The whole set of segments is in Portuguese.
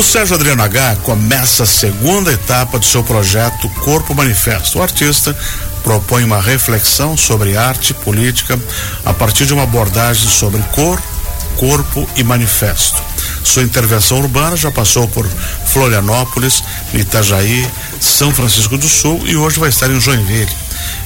O Sérgio Adriano H começa a segunda etapa do seu projeto Corpo Manifesto. O artista propõe uma reflexão sobre arte e política a partir de uma abordagem sobre cor, corpo e manifesto. Sua intervenção urbana já passou por Florianópolis, Itajaí, São Francisco do Sul e hoje vai estar em Joinville.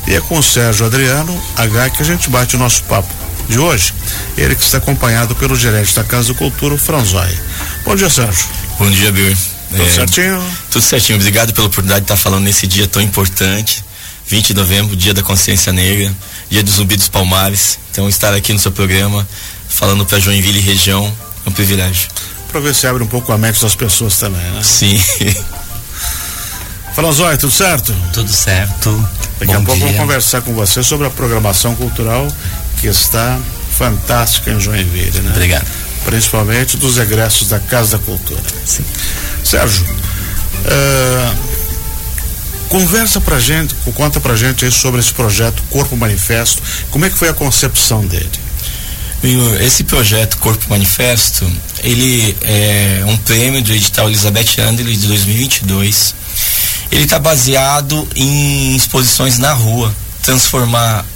E é com o Sérgio Adriano H que a gente bate o nosso papo de hoje. Ele que está acompanhado pelo gerente da Casa da Cultura, o Franzói. Bom dia, Sérgio. Bom dia, Bill. Tudo é, certinho? Tudo certinho. Obrigado pela oportunidade de estar falando nesse dia tão importante. 20 de novembro, dia da consciência negra, dia do zumbi dos palmares. Então, estar aqui no seu programa, falando para Joinville e região, é um privilégio. Para ver se abre um pouco a mente das pessoas também, né? Sim. Fala, Zóia, tudo certo? Tudo certo. Daqui Bom a pouco dia. vamos conversar com você sobre a programação cultural que está fantástica em Joinville, né? Obrigado principalmente dos egressos da Casa da Cultura. Sim. Sérgio, uh, conversa pra gente, conta pra gente sobre esse projeto Corpo Manifesto, como é que foi a concepção dele? Esse projeto Corpo Manifesto, ele é um prêmio do edital Elizabeth Andel de 2022. Ele está baseado em exposições na rua, transformar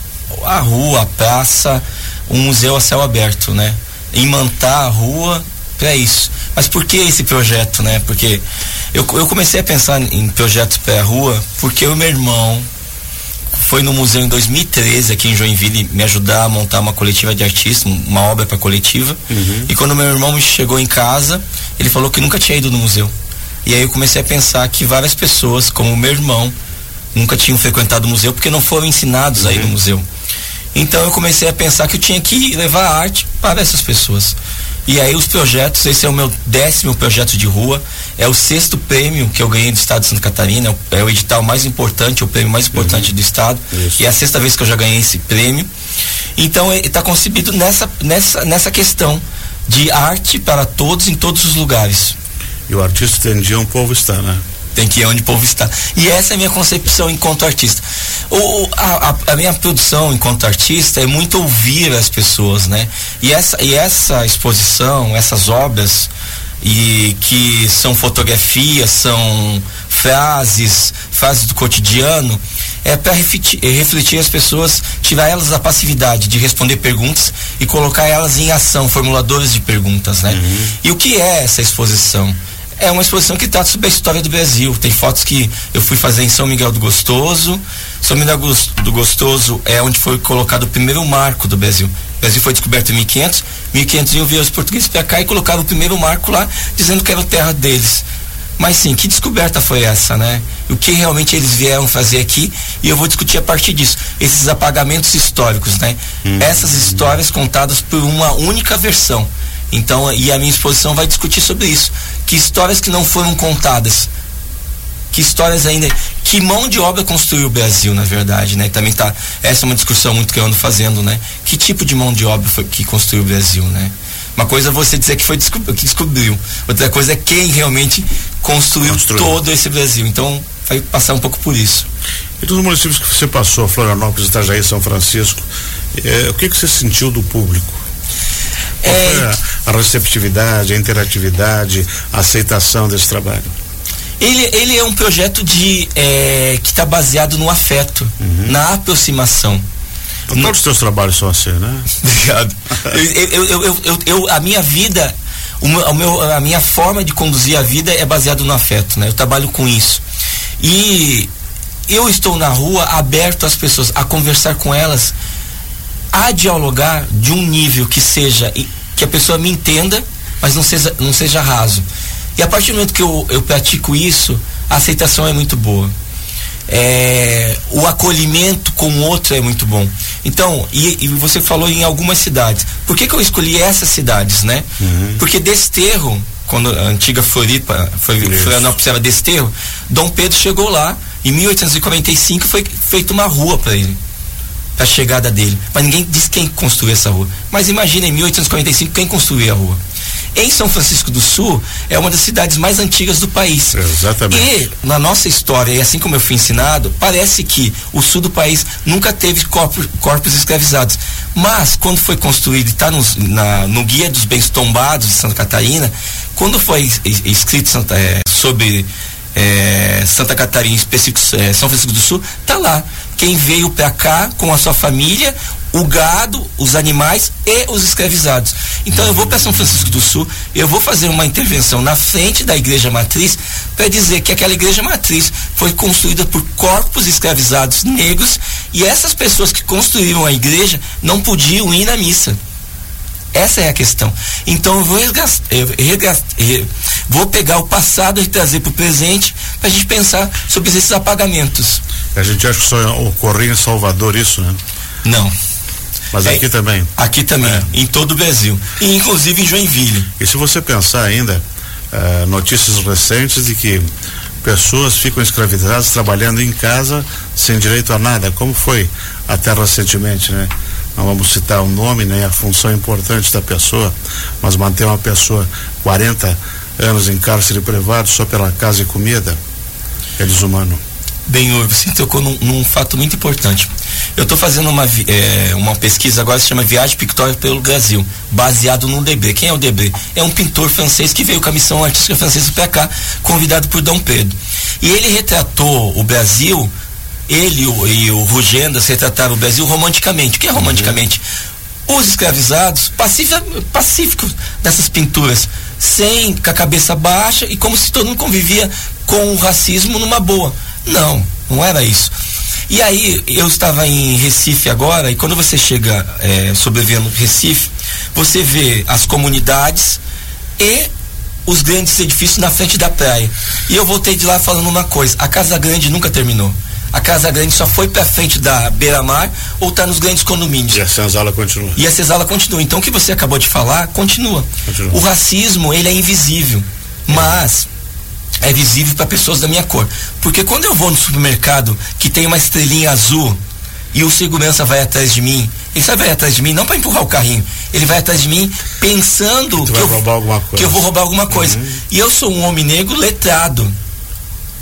a rua, a praça, um museu a céu aberto, né? Imantar a rua para isso. Mas por que esse projeto, né? Porque eu, eu comecei a pensar em projetos para a rua porque o meu irmão foi no museu em 2013 aqui em Joinville me ajudar a montar uma coletiva de artistas, uma obra para coletiva. Uhum. E quando meu irmão chegou em casa, ele falou que nunca tinha ido no museu. E aí eu comecei a pensar que várias pessoas, como o meu irmão, nunca tinham frequentado o museu porque não foram ensinados uhum. a ir no museu. Então eu comecei a pensar que eu tinha que levar a arte para essas pessoas. E aí os projetos, esse é o meu décimo projeto de rua, é o sexto prêmio que eu ganhei do estado de Santa Catarina, é o edital mais importante, o prêmio mais importante uhum. do estado. Isso. E é a sexta vez que eu já ganhei esse prêmio. Então está concebido nessa, nessa, nessa questão de arte para todos em todos os lugares. E o artista tem dia um povo está, né? Tem que ir onde o povo está. E essa é a minha concepção enquanto artista. O, a, a, minha produção enquanto artista é muito ouvir as pessoas, né? E essa, e essa exposição, essas obras, e que são fotografias, são frases, frases do cotidiano, é para refletir, refletir, as pessoas, tirar elas da passividade de responder perguntas e colocar elas em ação, formuladores de perguntas, né? Uhum. E o que é essa exposição? É uma exposição que trata sobre a história do Brasil. Tem fotos que eu fui fazer em São Miguel do Gostoso. São Miguel do Gostoso é onde foi colocado o primeiro marco do Brasil. O Brasil foi descoberto em 1500. 1500 iam vir os portugueses para cá e colocaram o primeiro marco lá, dizendo que era a terra deles. Mas sim, que descoberta foi essa, né? O que realmente eles vieram fazer aqui e eu vou discutir a partir disso. Esses apagamentos históricos, né? Hum. Essas histórias contadas por uma única versão. Então, e a minha exposição vai discutir sobre isso. Que histórias que não foram contadas. Que histórias ainda. Que mão de obra construiu o Brasil, na verdade, né? Também tá. Essa é uma discussão muito que eu ando fazendo, né? Que tipo de mão de obra foi que construiu o Brasil, né? Uma coisa é você dizer que foi descob que descobriu. Outra coisa é quem realmente construiu, construiu, todo esse Brasil. Então, vai passar um pouco por isso. E dos municípios que você passou, Florianópolis, Itajaí, São Francisco, eh, o que, que você sentiu do público? É, a receptividade, a interatividade, a aceitação desse trabalho? Ele, ele é um projeto de é, que está baseado no afeto, uhum. na aproximação. Todos no... os teus trabalhos são assim, né? Obrigado. eu, eu, eu, eu, eu, a minha vida, o meu, o meu, a minha forma de conduzir a vida é baseado no afeto, né? Eu trabalho com isso. E eu estou na rua aberto às pessoas, a conversar com elas a dialogar de um nível que seja que a pessoa me entenda, mas não seja, não seja raso. E a partir do momento que eu, eu pratico isso, a aceitação é muito boa. É, o acolhimento com o outro é muito bom. Então, e, e, você falou em algumas cidades. Por que, que eu escolhi essas cidades, né? Uhum. Porque Desterro, quando a antiga Floripa, foi, Florianópolis era Desterro, Dom Pedro chegou lá, em 1845 foi feita uma rua para ele a chegada dele. Mas ninguém diz quem construiu essa rua. Mas imagina em 1845 quem construiu a rua. Em São Francisco do Sul é uma das cidades mais antigas do país. Exatamente. E na nossa história, e assim como eu fui ensinado, parece que o sul do país nunca teve corpos, corpos escravizados. Mas, quando foi construído e está no, no Guia dos Bens Tombados de Santa Catarina, quando foi escrito Santa, é, sobre é, Santa Catarina, específico é, São Francisco do Sul, tá lá. Quem veio para cá com a sua família, o gado, os animais e os escravizados. Então eu vou para São Francisco do Sul, eu vou fazer uma intervenção na frente da igreja matriz para dizer que aquela igreja matriz foi construída por corpos escravizados negros e essas pessoas que construíram a igreja não podiam ir na missa. Essa é a questão. Então eu vou, eu vou pegar o passado e trazer para o presente para a gente pensar sobre esses apagamentos. A gente acha que só ocorreu em Salvador isso, né? Não. Mas é, aqui também. Aqui também, é. em todo o Brasil. E inclusive em Joinville. E se você pensar ainda, uh, notícias recentes de que pessoas ficam escravizadas trabalhando em casa sem direito a nada, como foi até recentemente, né? Não vamos citar o nome nem a função importante da pessoa, mas manter uma pessoa 40 anos em cárcere privado só pela casa e comida é desumano. Bem, você tocou num, num fato muito importante. Eu estou fazendo uma, é, uma pesquisa agora que se chama Viagem Pictória pelo Brasil, baseado no Debré. Quem é o Debré? É um pintor francês que veio com a missão artística francesa para cá, convidado por Dom Pedro. E ele retratou o Brasil, ele e o Rugendas retrataram o Brasil romanticamente. O que é romanticamente? Uhum. Os escravizados, pacíficos dessas pinturas, sem, com a cabeça baixa e como se todo mundo convivia com o racismo numa boa não, não era isso. E aí, eu estava em Recife agora, e quando você chega é, sobrevivendo Recife, você vê as comunidades e os grandes edifícios na frente da praia. E eu voltei de lá falando uma coisa: a Casa Grande nunca terminou. A Casa Grande só foi para frente da beira-mar ou está nos grandes condomínios. E a senzala continua. E a senzala continua. Então o que você acabou de falar continua. continua. O racismo, ele é invisível. Mas é visível para pessoas da minha cor. Porque quando eu vou no supermercado que tem uma estrelinha azul e o segurança vai atrás de mim, ele só vai atrás de mim não para empurrar o carrinho, ele vai atrás de mim pensando que, que eu, que eu, vou roubar alguma coisa. Uhum. E eu sou um homem negro letrado.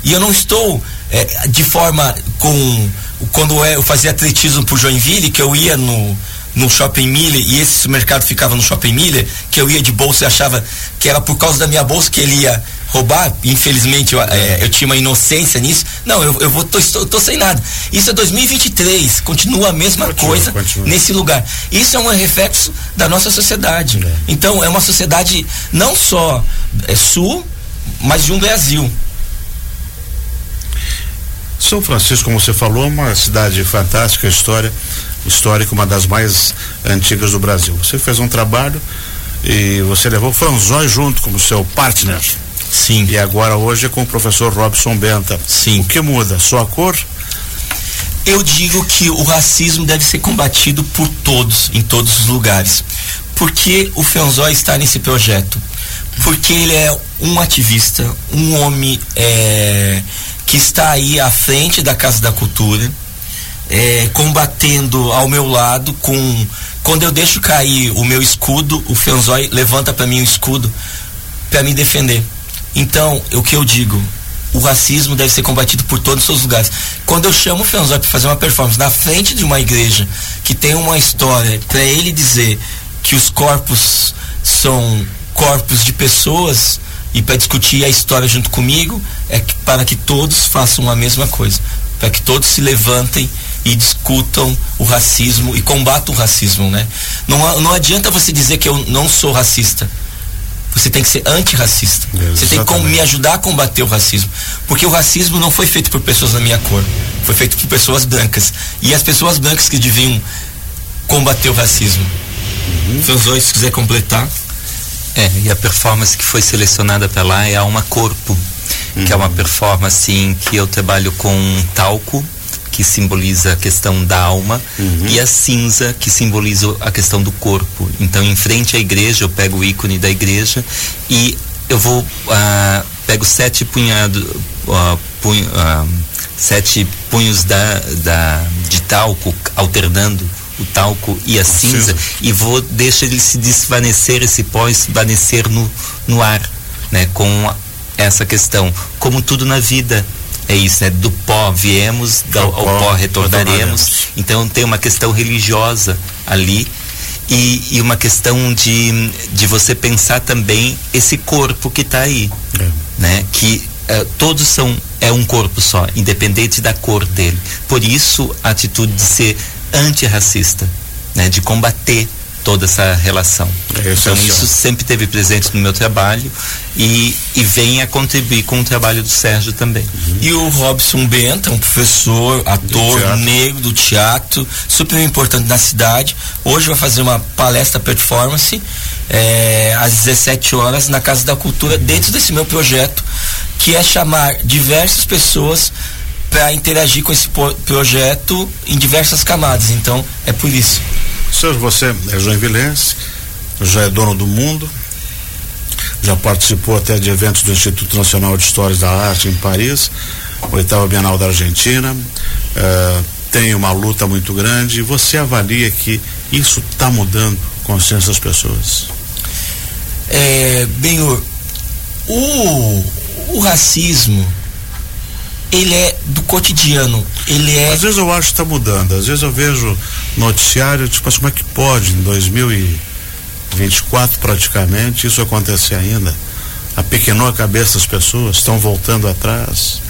E eu não estou é, de forma com. Quando eu fazia atletismo por Joinville, que eu ia no, no Shopping Miller e esse mercado ficava no Shopping Miller, que eu ia de bolsa e achava que era por causa da minha bolsa que ele ia roubar, infelizmente eu, é, eu tinha uma inocência nisso. Não, eu, eu vou, tô, tô, tô, sem nada. Isso é 2023, continua a mesma continua, coisa continua. nesse lugar. Isso é um reflexo da nossa sociedade. É. Então, é uma sociedade não só é, sul, mas de um Brasil. São Francisco, como você falou, é uma cidade fantástica, história, histórica, uma das mais antigas do Brasil. Você fez um trabalho e você levou Franzói junto como seu partner. Sim. E agora hoje é com o professor Robson Benta. Sim. O que muda? Só a cor? Eu digo que o racismo deve ser combatido por todos, em todos os lugares. Porque o Fenzói está nesse projeto? Porque ele é um ativista, um homem é, que está aí à frente da Casa da Cultura, é, combatendo ao meu lado com quando eu deixo cair o meu escudo, o Fenzói levanta para mim o escudo para me defender. Então, o que eu digo, o racismo deve ser combatido por todos os seus lugares. Quando eu chamo o Fenzói para fazer uma performance na frente de uma igreja que tem uma história, para ele dizer que os corpos são corpos de pessoas e para discutir a história junto comigo, é que, para que todos façam a mesma coisa, para que todos se levantem e discutam o racismo e combatam o racismo, né? Não, não adianta você dizer que eu não sou racista você tem que ser antirracista. Exatamente. Você tem que me ajudar a combater o racismo. Porque o racismo não foi feito por pessoas da minha cor. Foi feito por pessoas brancas. E as pessoas brancas que deviam combater o racismo. Uhum. Franzói, se quiser completar. É, e a performance que foi selecionada para lá é Alma Corpo, uhum. que é uma uhum. performance em que eu trabalho com talco, que simboliza a questão da alma, uhum. e a cinza, que simboliza a questão do corpo. Então, em frente à igreja, eu pego o ícone da igreja e eu vou. Uh, pego sete punhados. Uh, punho, uh, sete punhos da, da, de talco, alternando o talco e a cinza, cinza, e vou deixar ele se desvanecer, esse pó desvanecer no, no ar, né, com essa questão. Como tudo na vida, é isso, né? Do pó viemos, do, ao, pó, pó retornaremos. Então tem uma questão religiosa ali e, e, uma questão de, de você pensar também esse corpo que está aí, é. né? Que uh, todos são é um corpo só, independente da cor dele. Por isso a atitude de ser antirracista, né? De combater toda essa relação. É então isso sempre teve presente no meu trabalho e, e vem a contribuir com o trabalho do Sérgio também. Uhum. E o Robson Benta, um professor, ator negro do teatro, super importante na cidade, hoje vai fazer uma palestra performance é, às 17 horas na Casa da Cultura, dentro desse meu projeto, que é chamar diversas pessoas para interagir com esse projeto em diversas camadas. Então, é por isso. Sérgio, você é joinvilense, já é dono do mundo, já participou até de eventos do Instituto Nacional de Histórias da Arte em Paris, oitava Bienal da Argentina, uh, tem uma luta muito grande. Você avalia que isso está mudando a consciência das pessoas? É, bem, o, o racismo ele é do cotidiano. Ele é. Às vezes eu acho que está mudando. Às vezes eu vejo noticiário, tipo assim, como é que pode em 2024 praticamente isso acontecer ainda? Apequenou a cabeça das pessoas, estão voltando atrás.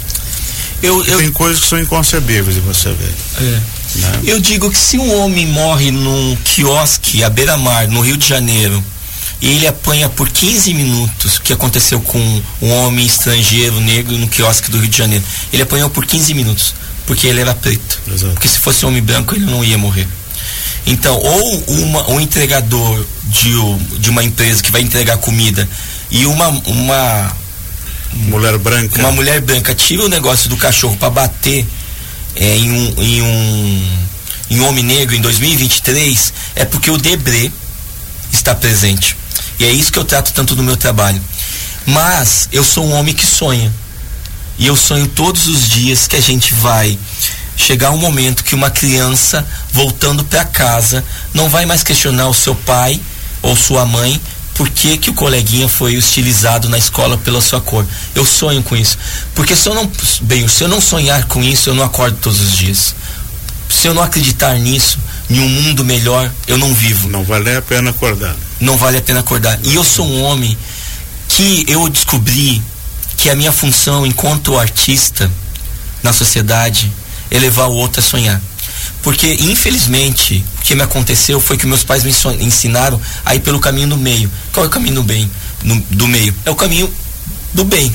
Eu, eu... Tem coisas que são inconcebíveis e você vê. É. Né? Eu digo que se um homem morre num quiosque à beira-mar, no Rio de Janeiro, e ele apanha por 15 minutos, que aconteceu com um homem estrangeiro negro no quiosque do Rio de Janeiro. Ele apanhou por 15 minutos, porque ele era preto. Exato. Porque se fosse um homem branco, ele não ia morrer. Então, ou uma, um entregador de, de uma empresa que vai entregar comida e uma, uma mulher branca uma mulher branca tira o negócio do cachorro para bater é, em, um, em um em um homem negro em 2023 é porque o Debré está presente. E é isso que eu trato tanto no meu trabalho. Mas eu sou um homem que sonha. E eu sonho todos os dias que a gente vai chegar um momento que uma criança voltando para casa não vai mais questionar o seu pai ou sua mãe por que, que o coleguinha foi hostilizado na escola pela sua cor. Eu sonho com isso. Porque se eu não, bem, se eu não sonhar com isso, eu não acordo todos os dias. Se eu não acreditar nisso, em um mundo melhor, eu não vivo. Não vale a pena acordar. Não vale a pena acordar. E eu sou um homem que eu descobri que a minha função enquanto artista na sociedade é levar o outro a sonhar. Porque, infelizmente, o que me aconteceu foi que meus pais me ensinaram a ir pelo caminho do meio. Qual é o caminho do bem? No, do meio? É o caminho do bem.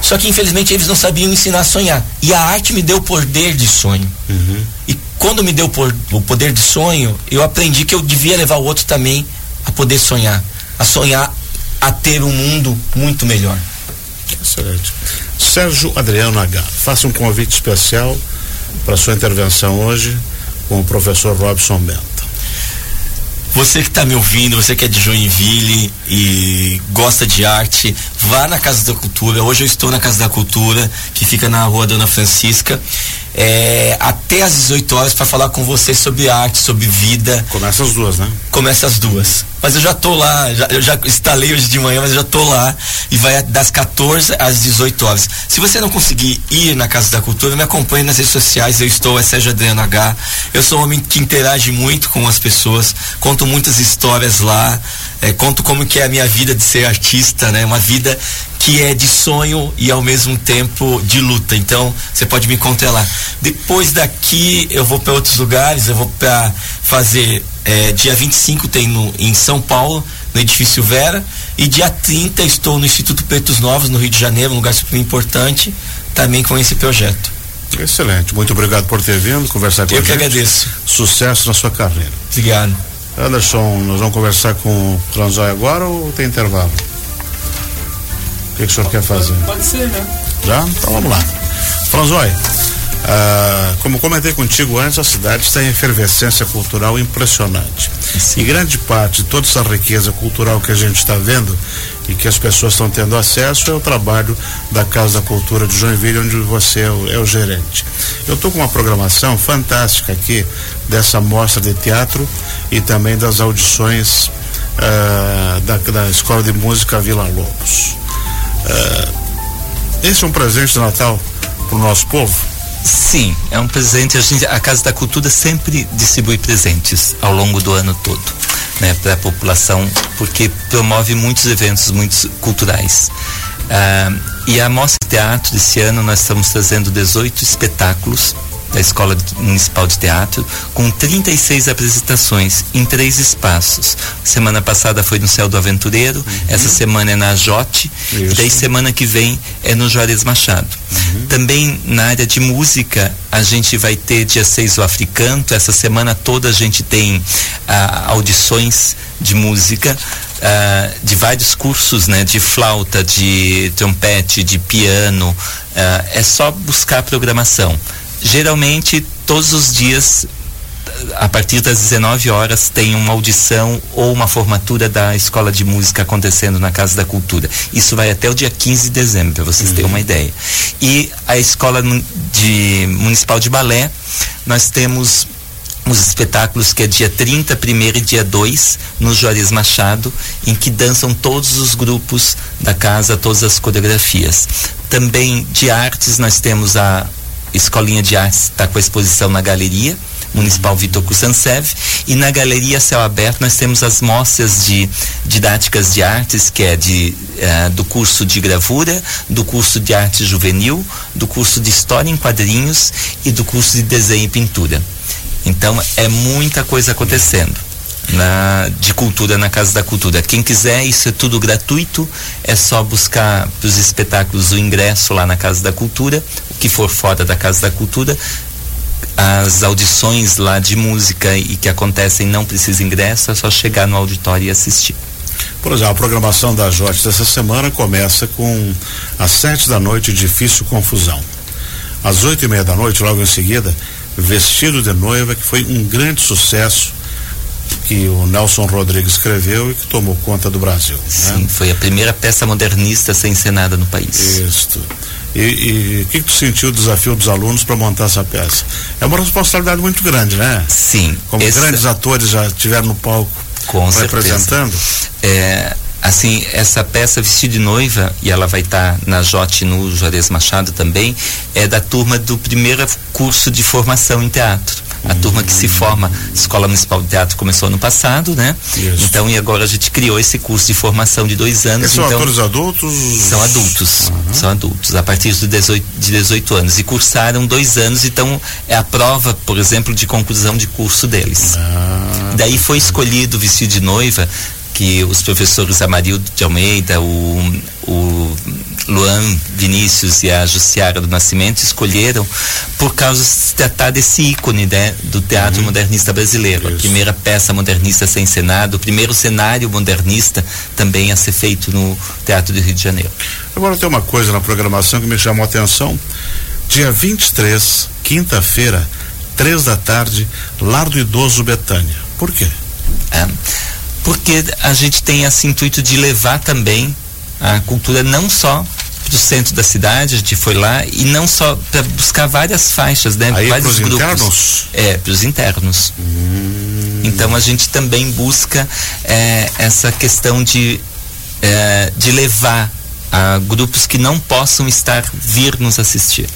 Só que, infelizmente, eles não sabiam ensinar a sonhar. E a arte me deu o poder de sonho. Uhum. E quando me deu o poder de sonho, eu aprendi que eu devia levar o outro também a poder sonhar, a sonhar a ter um mundo muito melhor. Excelente. Sérgio Adriano H, faça um convite especial para sua intervenção hoje com o professor Robson Benta. Você que está me ouvindo, você que é de Joinville e gosta de arte, vá na Casa da Cultura. Hoje eu estou na Casa da Cultura, que fica na rua Dona Francisca é, até às 18 horas para falar com você sobre arte, sobre vida. Começa as duas, né? Começa as duas. Mas eu já tô lá, já, eu já instalei hoje de manhã, mas eu já tô lá e vai das 14 às 18 horas. Se você não conseguir ir na Casa da Cultura, me acompanhe nas redes sociais. Eu estou, é Sérgio Adriano H. Eu sou um homem que interage muito com as pessoas, conto muitas histórias lá, é, conto como que é a minha vida de ser artista, né? Uma vida que é de sonho e ao mesmo tempo de luta. Então, você pode me encontrar lá. Depois daqui, eu vou para outros lugares, eu vou para fazer. É, dia 25 tem no, em São Paulo, no edifício Vera, e dia 30 estou no Instituto Pretos Novos, no Rio de Janeiro, um lugar super importante, também com esse projeto. Excelente, muito obrigado por ter vindo conversar com eu a gente. Eu que agradeço. Sucesso na sua carreira. Obrigado. Anderson, nós vamos conversar com o Franzói agora ou tem intervalo? Que, que o senhor quer fazer? Pode ser, né? Já? Então vamos lá. Franzói, ah, como comentei contigo antes, a cidade está em efervescência cultural impressionante. Sim. E grande parte de toda essa riqueza cultural que a gente está vendo e que as pessoas estão tendo acesso é o trabalho da Casa da Cultura de Joinville, onde você é o, é o gerente. Eu estou com uma programação fantástica aqui dessa mostra de teatro e também das audições ah, da, da Escola de Música Vila Lobos. Esse é um presente de Natal o nosso povo? Sim, é um presente. A, gente, a Casa da Cultura sempre distribui presentes ao longo do ano todo, né, para a população, porque promove muitos eventos, muitos culturais. Ah, e a Mostra de Teatro desse ano nós estamos trazendo 18 espetáculos da Escola Municipal de Teatro, com 36 apresentações em três espaços. Semana passada foi no Céu do Aventureiro, uhum. essa semana é na Jote, e daí semana que vem é no Juarez Machado. Uhum. Também na área de música, a gente vai ter dia 6 o Africanto, essa semana toda a gente tem ah, audições de música. Uh, de vários cursos, né, de flauta, de trompete, de piano, uh, é só buscar programação geralmente todos os dias a partir das 19 horas tem uma audição ou uma formatura da escola de música acontecendo na Casa da Cultura. Isso vai até o dia 15 de dezembro, para vocês uhum. terem uma ideia. E a escola de municipal de balé, nós temos os espetáculos que é dia 30, primeiro e dia 2, no Juarez Machado, em que dançam todos os grupos da casa, todas as coreografias. Também de artes nós temos a Escolinha de Artes está com a exposição na Galeria Municipal Vitor Kusansev e na Galeria Céu Aberto nós temos as mostras de didáticas de artes que é de uh, do curso de gravura, do curso de arte juvenil, do curso de história em quadrinhos e do curso de desenho e pintura. Então é muita coisa acontecendo na, de cultura na Casa da Cultura. Quem quiser, isso é tudo gratuito, é só buscar para os espetáculos o ingresso lá na Casa da Cultura, o que for fora da Casa da Cultura. As audições lá de música e que acontecem não precisa ingresso, é só chegar no auditório e assistir. Por exemplo, a programação da Jote dessa semana começa com às sete da noite, Difícil Confusão. Às oito e meia da noite, logo em seguida, Vestido de Noiva, que foi um grande sucesso que o Nelson Rodrigues escreveu e que tomou conta do Brasil. Né? Sim, né? foi a primeira peça modernista a ser encenada no país. Isso. E o que, que tu sentiu o desafio dos alunos para montar essa peça? É uma responsabilidade muito grande, né? Sim. Como esse... grandes atores já estiveram no palco Com representando. Certeza. É, assim, essa peça Vestido de Noiva, e ela vai estar tá na Jote no Juarez Machado também, é da turma do primeiro curso de formação em teatro a turma que se forma, Escola Municipal de Teatro começou ano passado, né? Isso. Então, e agora a gente criou esse curso de formação de dois anos. Eles são então, atores adultos? São adultos, uhum. são adultos, a partir de 18, de 18 anos. E cursaram dois anos, então é a prova, por exemplo, de conclusão de curso deles. Ah, Daí foi escolhido vestido de noiva que os professores Amarildo de Almeida, o, o Luan Vinícius e a Jussiara do Nascimento escolheram por causa de se tratar desse ícone né, do teatro uhum. modernista brasileiro. Isso. A primeira peça modernista a ser encenada, o primeiro cenário modernista também a ser feito no Teatro do Rio de Janeiro. Agora tem uma coisa na programação que me chamou a atenção. Dia 23, quinta-feira, três da tarde, Lar do Idoso Betânia. Por quê? É porque a gente tem esse intuito de levar também a cultura não só para o centro da cidade, a gente foi lá e não só para buscar várias faixas, né? Aí vários grupos. Internos? É, para os internos. Hum. Então a gente também busca é, essa questão de, é, de levar a grupos que não possam estar vir nos assistir.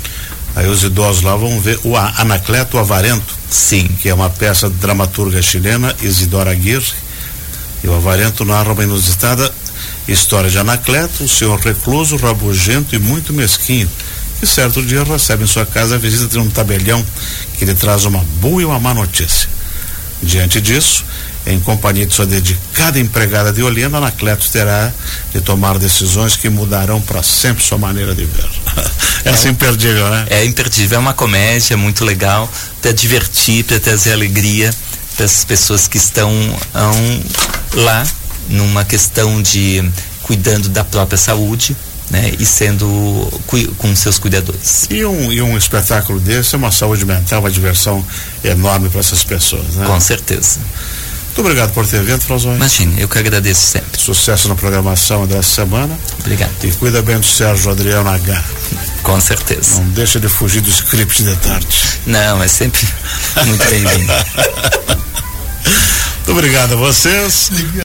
Aí os idosos lá vão ver o Anacleto Avarento. Sim. Que é uma peça de dramaturga chilena, Isidora Aguirre e o Avarento narra uma inusitada história de Anacleto, um senhor recluso, rabugento e muito mesquinho, que certo dia recebe em sua casa a visita de um tabelião que lhe traz uma boa e uma má notícia. Diante disso, em companhia de sua dedicada empregada de Olinda, Anacleto terá de tomar decisões que mudarão para sempre sua maneira de ver. Essa é, é imperdível, né? É imperdível, é uma comédia muito legal para divertir, para trazer alegria para as pessoas que estão um, lá numa questão de cuidando da própria saúde, né, e sendo com seus cuidadores. E um, e um espetáculo desse é uma saúde mental, uma diversão enorme para essas pessoas, né? Com certeza. Muito obrigado por ter vindo, Frozões. Imagine, eu que agradeço sempre. Sucesso na programação dessa semana. Obrigado. E cuida bem do Sérgio Adriano H. Com certeza. Não deixa de fugir do script de tarde. Não, é sempre muito bem-vindo. Muito obrigado a vocês.